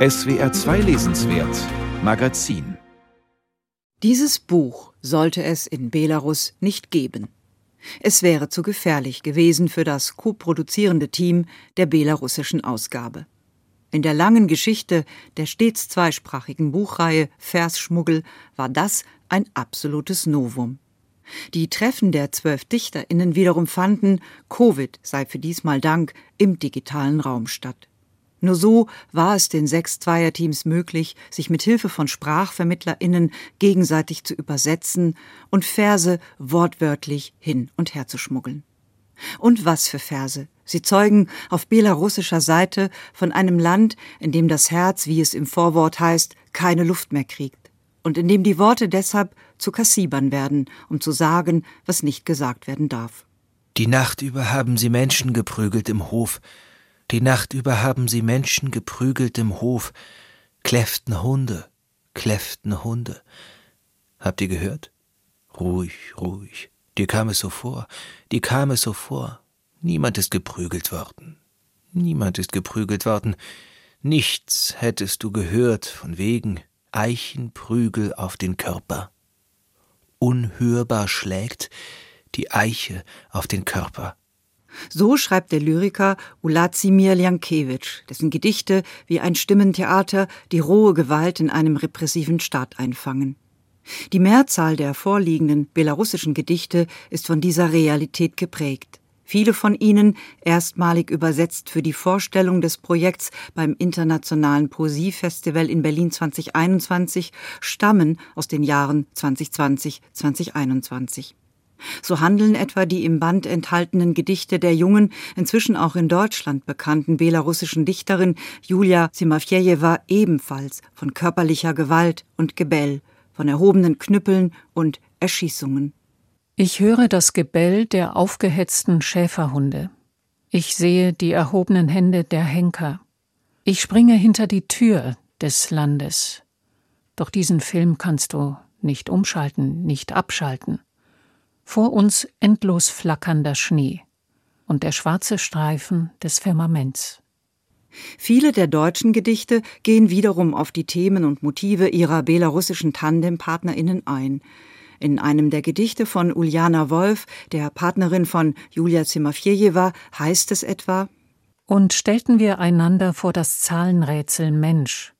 SWR 2 Lesenswert Magazin Dieses Buch sollte es in Belarus nicht geben. Es wäre zu gefährlich gewesen für das koproduzierende Team der belarussischen Ausgabe. In der langen Geschichte der stets zweisprachigen Buchreihe Versschmuggel war das ein absolutes Novum. Die Treffen der zwölf DichterInnen wiederum fanden, Covid sei für diesmal Dank, im digitalen Raum statt. Nur so war es den sechs Zweierteams möglich, sich mit Hilfe von SprachvermittlerInnen gegenseitig zu übersetzen und Verse wortwörtlich hin und her zu schmuggeln. Und was für Verse! Sie zeugen auf belarussischer Seite von einem Land, in dem das Herz, wie es im Vorwort heißt, keine Luft mehr kriegt und in dem die Worte deshalb zu Kassibern werden, um zu sagen, was nicht gesagt werden darf. Die Nacht über haben sie Menschen geprügelt im Hof, die Nacht über haben sie Menschen geprügelt im Hof, kläfften Hunde, kläfften Hunde. Habt ihr gehört? Ruhig, ruhig. Dir kam es so vor, dir kam es so vor. Niemand ist geprügelt worden. Niemand ist geprügelt worden. Nichts hättest du gehört von wegen Eichenprügel auf den Körper. Unhörbar schlägt die Eiche auf den Körper. So schreibt der Lyriker Ulazimir Ljankewitsch, dessen Gedichte wie ein Stimmentheater die rohe Gewalt in einem repressiven Staat einfangen. Die Mehrzahl der vorliegenden belarussischen Gedichte ist von dieser Realität geprägt. Viele von ihnen, erstmalig übersetzt für die Vorstellung des Projekts beim Internationalen Poesiefestival in Berlin 2021, stammen aus den Jahren 2020, 2021. So handeln etwa die im Band enthaltenen Gedichte der jungen, inzwischen auch in Deutschland bekannten belarussischen Dichterin Julia Timofejewa ebenfalls von körperlicher Gewalt und Gebell, von erhobenen Knüppeln und Erschießungen. Ich höre das Gebell der aufgehetzten Schäferhunde. Ich sehe die erhobenen Hände der Henker. Ich springe hinter die Tür des Landes. Doch diesen Film kannst du nicht umschalten, nicht abschalten. Vor uns endlos flackernder Schnee und der schwarze Streifen des Firmaments. Viele der deutschen Gedichte gehen wiederum auf die Themen und Motive ihrer belarussischen Tandempartnerinnen ein. In einem der Gedichte von Uljana Wolf, der Partnerin von Julia Zimafjejewa, heißt es etwa Und stellten wir einander vor das Zahlenrätsel Mensch.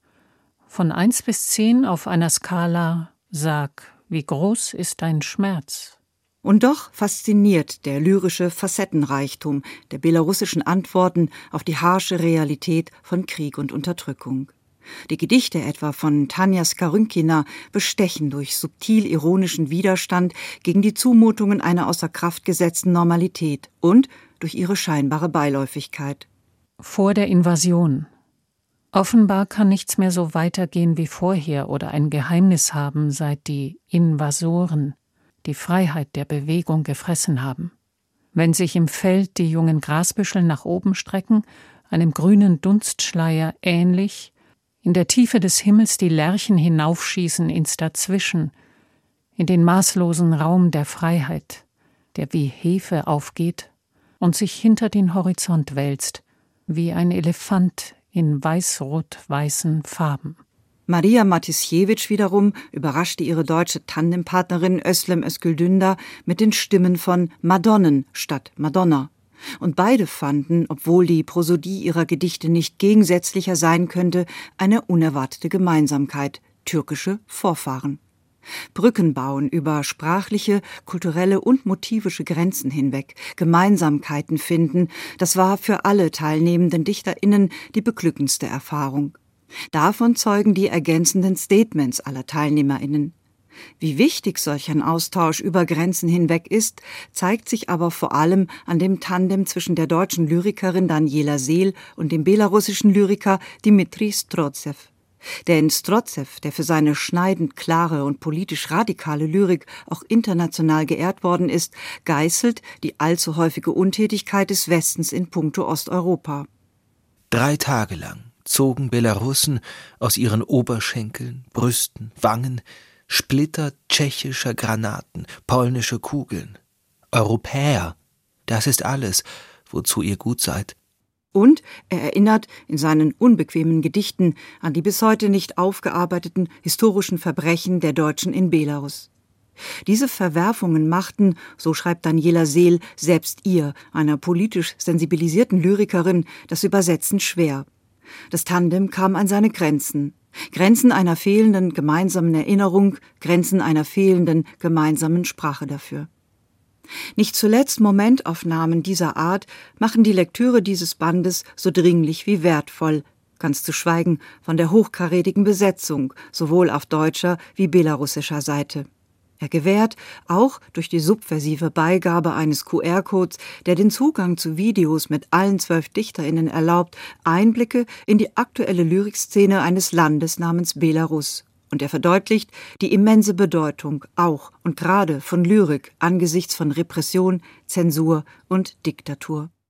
Von eins bis zehn auf einer Skala, sag, wie groß ist dein Schmerz? Und doch fasziniert der lyrische Facettenreichtum der belarussischen Antworten auf die harsche Realität von Krieg und Unterdrückung. Die Gedichte etwa von Tanja Skarynkina bestechen durch subtil ironischen Widerstand gegen die Zumutungen einer außer Kraft gesetzten Normalität und durch ihre scheinbare Beiläufigkeit. Vor der Invasion. Offenbar kann nichts mehr so weitergehen wie vorher oder ein Geheimnis haben, seit die Invasoren die Freiheit der Bewegung gefressen haben. Wenn sich im Feld die jungen Grasbüschel nach oben strecken, einem grünen Dunstschleier ähnlich, in der Tiefe des Himmels die Lerchen hinaufschießen ins Dazwischen, in den maßlosen Raum der Freiheit, der wie Hefe aufgeht und sich hinter den Horizont wälzt, wie ein Elefant in weiß-rot-weißen Farben. Maria Matisjewitsch wiederum überraschte ihre deutsche Tandempartnerin Özlem Özgüldünder mit den Stimmen von Madonnen statt Madonna. Und beide fanden, obwohl die Prosodie ihrer Gedichte nicht gegensätzlicher sein könnte, eine unerwartete Gemeinsamkeit, türkische Vorfahren. Brücken bauen über sprachliche, kulturelle und motivische Grenzen hinweg, Gemeinsamkeiten finden, das war für alle teilnehmenden Dichterinnen die beglückendste Erfahrung. Davon zeugen die ergänzenden Statements aller Teilnehmerinnen. Wie wichtig solch ein Austausch über Grenzen hinweg ist, zeigt sich aber vor allem an dem Tandem zwischen der deutschen Lyrikerin Daniela Seel und dem belarussischen Lyriker Dmitri Strotsew. Denn Strotsew, der für seine schneidend klare und politisch radikale Lyrik auch international geehrt worden ist, geißelt die allzu häufige Untätigkeit des Westens in puncto Osteuropa. Drei Tage lang zogen Belarussen aus ihren Oberschenkeln, Brüsten, Wangen Splitter tschechischer Granaten, polnische Kugeln. Europäer, das ist alles, wozu ihr gut seid. Und er erinnert in seinen unbequemen Gedichten an die bis heute nicht aufgearbeiteten historischen Verbrechen der Deutschen in Belarus. Diese Verwerfungen machten, so schreibt Daniela Seel, selbst ihr, einer politisch sensibilisierten Lyrikerin, das Übersetzen schwer. Das Tandem kam an seine Grenzen. Grenzen einer fehlenden gemeinsamen Erinnerung, Grenzen einer fehlenden gemeinsamen Sprache dafür. Nicht zuletzt Momentaufnahmen dieser Art machen die Lektüre dieses Bandes so dringlich wie wertvoll, ganz zu schweigen von der hochkarätigen Besetzung, sowohl auf deutscher wie belarussischer Seite. Er gewährt, auch durch die subversive Beigabe eines QR-Codes, der den Zugang zu Videos mit allen zwölf DichterInnen erlaubt, Einblicke in die aktuelle Lyrikszene eines Landes namens Belarus und er verdeutlicht die immense Bedeutung auch und gerade von Lyrik angesichts von Repression, Zensur und Diktatur.